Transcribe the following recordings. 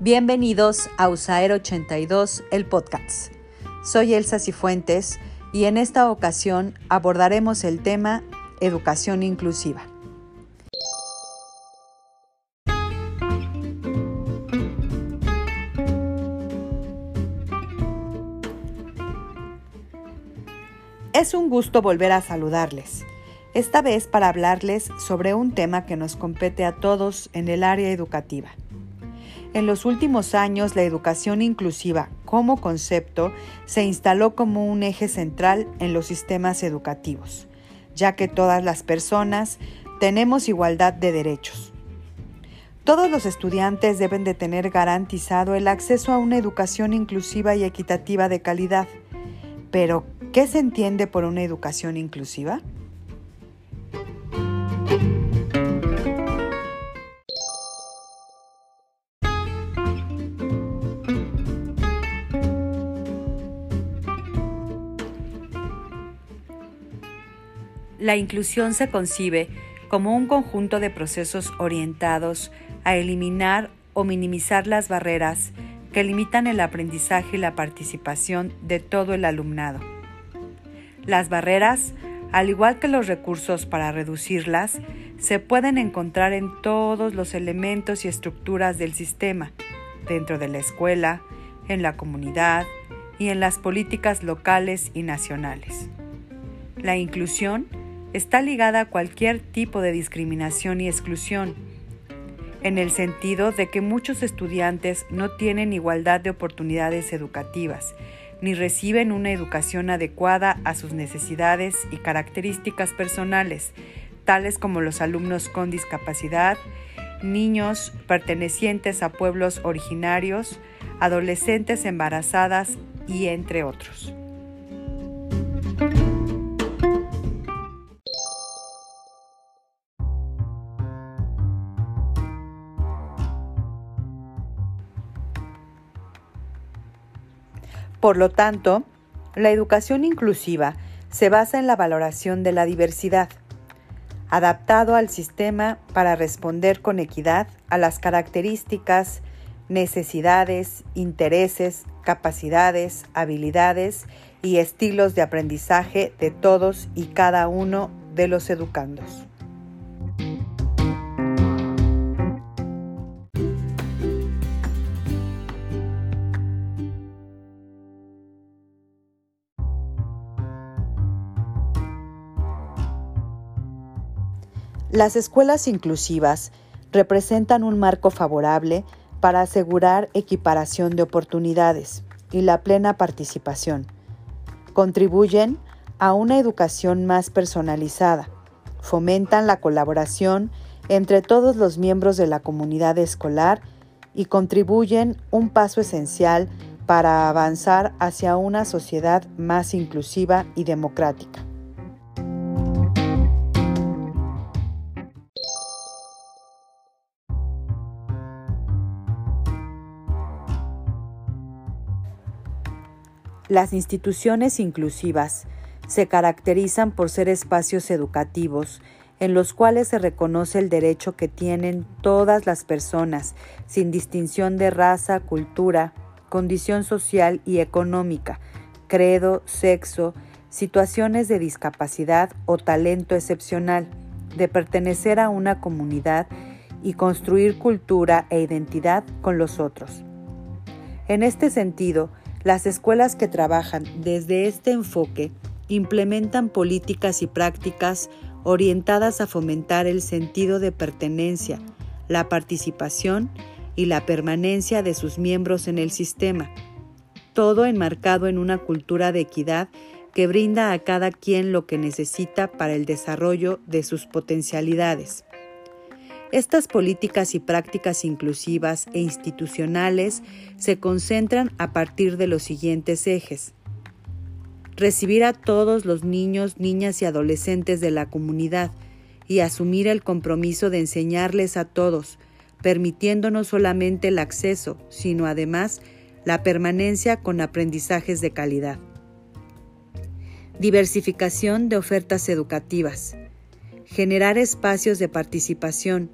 Bienvenidos a USAER 82, el podcast. Soy Elsa Cifuentes y en esta ocasión abordaremos el tema educación inclusiva. Es un gusto volver a saludarles, esta vez para hablarles sobre un tema que nos compete a todos en el área educativa. En los últimos años, la educación inclusiva como concepto se instaló como un eje central en los sistemas educativos, ya que todas las personas tenemos igualdad de derechos. Todos los estudiantes deben de tener garantizado el acceso a una educación inclusiva y equitativa de calidad. Pero, ¿qué se entiende por una educación inclusiva? La inclusión se concibe como un conjunto de procesos orientados a eliminar o minimizar las barreras que limitan el aprendizaje y la participación de todo el alumnado. Las barreras, al igual que los recursos para reducirlas, se pueden encontrar en todos los elementos y estructuras del sistema, dentro de la escuela, en la comunidad y en las políticas locales y nacionales. La inclusión está ligada a cualquier tipo de discriminación y exclusión, en el sentido de que muchos estudiantes no tienen igualdad de oportunidades educativas, ni reciben una educación adecuada a sus necesidades y características personales, tales como los alumnos con discapacidad, niños pertenecientes a pueblos originarios, adolescentes embarazadas y entre otros. Por lo tanto, la educación inclusiva se basa en la valoración de la diversidad, adaptado al sistema para responder con equidad a las características, necesidades, intereses, capacidades, habilidades y estilos de aprendizaje de todos y cada uno de los educandos. Las escuelas inclusivas representan un marco favorable para asegurar equiparación de oportunidades y la plena participación. Contribuyen a una educación más personalizada, fomentan la colaboración entre todos los miembros de la comunidad escolar y contribuyen un paso esencial para avanzar hacia una sociedad más inclusiva y democrática. Las instituciones inclusivas se caracterizan por ser espacios educativos en los cuales se reconoce el derecho que tienen todas las personas, sin distinción de raza, cultura, condición social y económica, credo, sexo, situaciones de discapacidad o talento excepcional, de pertenecer a una comunidad y construir cultura e identidad con los otros. En este sentido, las escuelas que trabajan desde este enfoque implementan políticas y prácticas orientadas a fomentar el sentido de pertenencia, la participación y la permanencia de sus miembros en el sistema, todo enmarcado en una cultura de equidad que brinda a cada quien lo que necesita para el desarrollo de sus potencialidades. Estas políticas y prácticas inclusivas e institucionales se concentran a partir de los siguientes ejes. Recibir a todos los niños, niñas y adolescentes de la comunidad y asumir el compromiso de enseñarles a todos, permitiendo no solamente el acceso, sino además la permanencia con aprendizajes de calidad. Diversificación de ofertas educativas. Generar espacios de participación,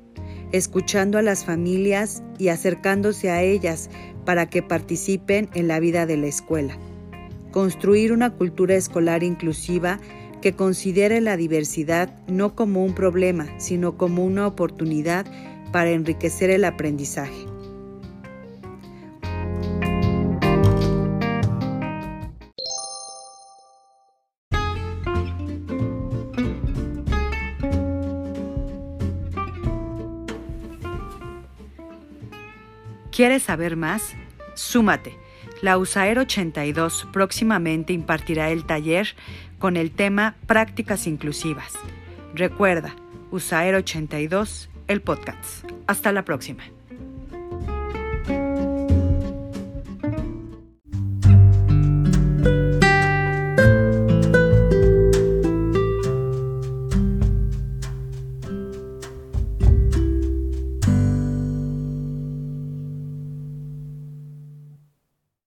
escuchando a las familias y acercándose a ellas para que participen en la vida de la escuela. Construir una cultura escolar inclusiva que considere la diversidad no como un problema, sino como una oportunidad para enriquecer el aprendizaje. ¿Quieres saber más? Súmate. La USAER 82 próximamente impartirá el taller con el tema Prácticas Inclusivas. Recuerda, USAER 82, el podcast. Hasta la próxima.